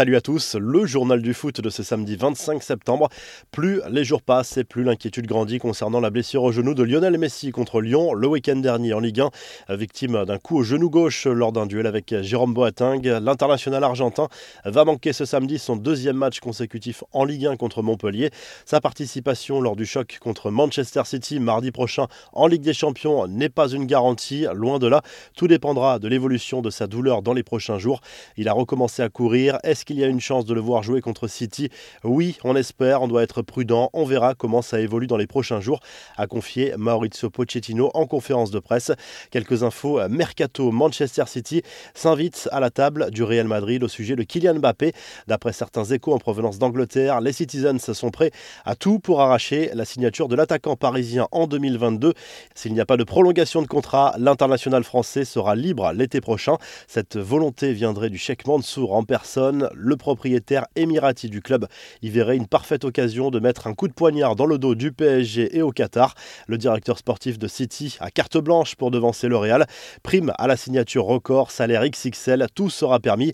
Salut à tous, le journal du foot de ce samedi 25 septembre. Plus les jours passent et plus l'inquiétude grandit concernant la blessure au genou de Lionel Messi contre Lyon le week-end dernier en Ligue 1. Victime d'un coup au genou gauche lors d'un duel avec Jérôme Boateng, l'international argentin va manquer ce samedi son deuxième match consécutif en Ligue 1 contre Montpellier. Sa participation lors du choc contre Manchester City mardi prochain en Ligue des Champions n'est pas une garantie, loin de là. Tout dépendra de l'évolution de sa douleur dans les prochains jours. Il a recommencé à courir. Est-ce qu'il y a une chance de le voir jouer contre City Oui, on espère, on doit être prudent, on verra comment ça évolue dans les prochains jours, a confié Maurizio Pochettino en conférence de presse. Quelques infos, Mercato Manchester City s'invite à la table du Real Madrid au sujet de Kylian Mbappé. D'après certains échos en provenance d'Angleterre, les Citizens sont prêts à tout pour arracher la signature de l'attaquant parisien en 2022. S'il n'y a pas de prolongation de contrat, l'international français sera libre l'été prochain. Cette volonté viendrait du Cheikh Mansour en personne le propriétaire émirati du club y verrait une parfaite occasion de mettre un coup de poignard dans le dos du PSG et au Qatar. Le directeur sportif de City a carte blanche pour devancer le Real. Prime à la signature record, salaire XXL, tout sera permis.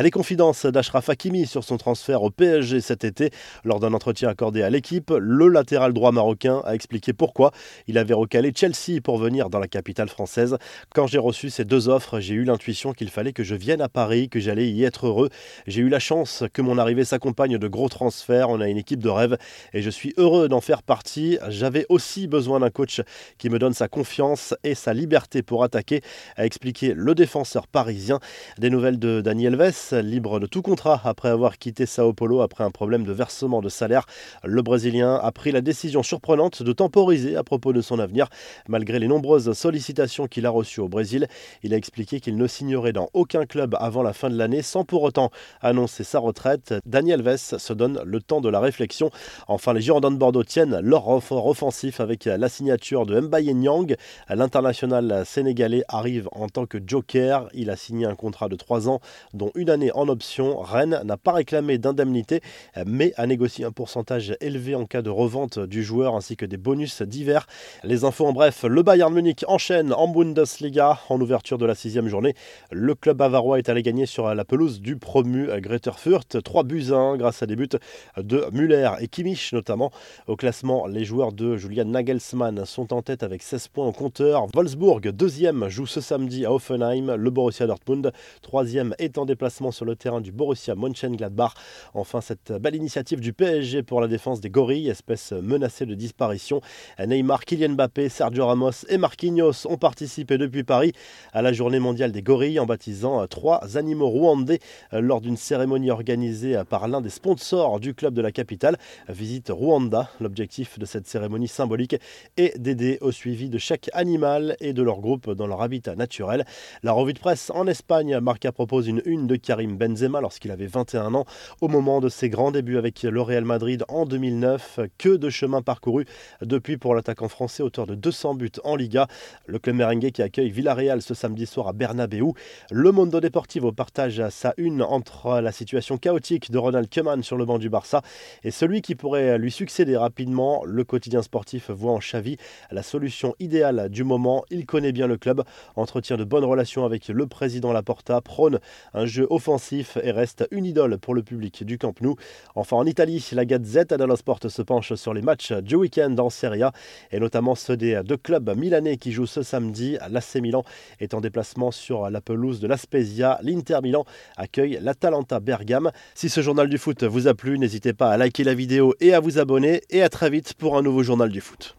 Les confidences d'Ashraf Hakimi sur son transfert au PSG cet été. Lors d'un entretien accordé à l'équipe, le latéral droit marocain a expliqué pourquoi il avait recalé Chelsea pour venir dans la capitale française. Quand j'ai reçu ces deux offres, j'ai eu l'intuition qu'il fallait que je vienne à Paris, que j'allais y être heureux. J'ai eu la chance que mon arrivée s'accompagne de gros transferts. On a une équipe de rêve et je suis heureux d'en faire partie. J'avais aussi besoin d'un coach qui me donne sa confiance et sa liberté pour attaquer, a expliqué le défenseur parisien. Des nouvelles de Daniel Vess, libre de tout contrat après avoir quitté Sao Paulo après un problème de versement de salaire. Le Brésilien a pris la décision surprenante de temporiser à propos de son avenir. Malgré les nombreuses sollicitations qu'il a reçues au Brésil, il a expliqué qu'il ne signerait dans aucun club avant la fin de l'année sans pour autant annoncer sa retraite. Daniel Vess se donne le temps de la réflexion. Enfin, les Girondins de Bordeaux tiennent leur renfort offensif avec la signature de Mbaye Nyang. L'international sénégalais arrive en tant que joker. Il a signé un contrat de 3 ans, dont une année en option. Rennes n'a pas réclamé d'indemnité, mais a négocié un pourcentage élevé en cas de revente du joueur ainsi que des bonus divers. Les infos en bref, le Bayern Munich enchaîne en Bundesliga en ouverture de la sixième journée. Le club bavarois est allé gagner sur la pelouse du promu Fürth. 3 buts 1 grâce à des buts de Müller et Kimmich notamment. Au classement, les joueurs de Julian Nagelsmann sont en tête avec 16 points au compteur. Wolfsburg, deuxième, joue ce samedi à Offenheim. Le Borussia Dortmund, troisième, est en déplacement sur le terrain du Borussia Mönchengladbach. Enfin, cette belle initiative du PSG pour la défense des gorilles, espèce menacée de disparition. Neymar, Kylian Mbappé, Sergio Ramos et Marquinhos ont participé depuis Paris à la journée mondiale des gorilles en baptisant trois animaux rwandais lors d'une cérémonie organisée par l'un des sponsors du club de la capitale. Visite Rwanda. L'objectif de cette cérémonie symbolique est d'aider au suivi de chaque animal et de leur groupe dans leur habitat naturel. La revue de presse en Espagne, Marca propose une une de Karim Benzema lorsqu'il avait 21 ans au moment de ses grands débuts avec le Real Madrid en 2009. Que de chemin parcouru depuis pour l'attaquant français, auteur de 200 buts en Liga. Le club merengue qui accueille Villarreal ce samedi soir à Bernabeu. Le Mondo Deportivo partage sa une entre la situation chaotique de Ronald Koeman sur le banc du Barça et celui qui pourrait lui succéder rapidement. Le quotidien sportif voit en Xavi la solution idéale du moment. Il connaît bien le club, entretient de bonnes relations avec le président Laporta, prône un jeu offensif et reste une idole pour le public du Camp Nou. Enfin en Italie, la Gazette dello Sport se penche sur les matchs du week-end en Serie A et notamment ceux des deux clubs milanais qui jouent ce samedi. L'AC Milan est en déplacement sur la pelouse de l'Aspezia. L'Inter Milan accueille l'Atalanta Bergame. Si ce journal du foot vous a plu, n'hésitez pas à liker la vidéo et à vous abonner et à très vite pour un nouveau journal du foot.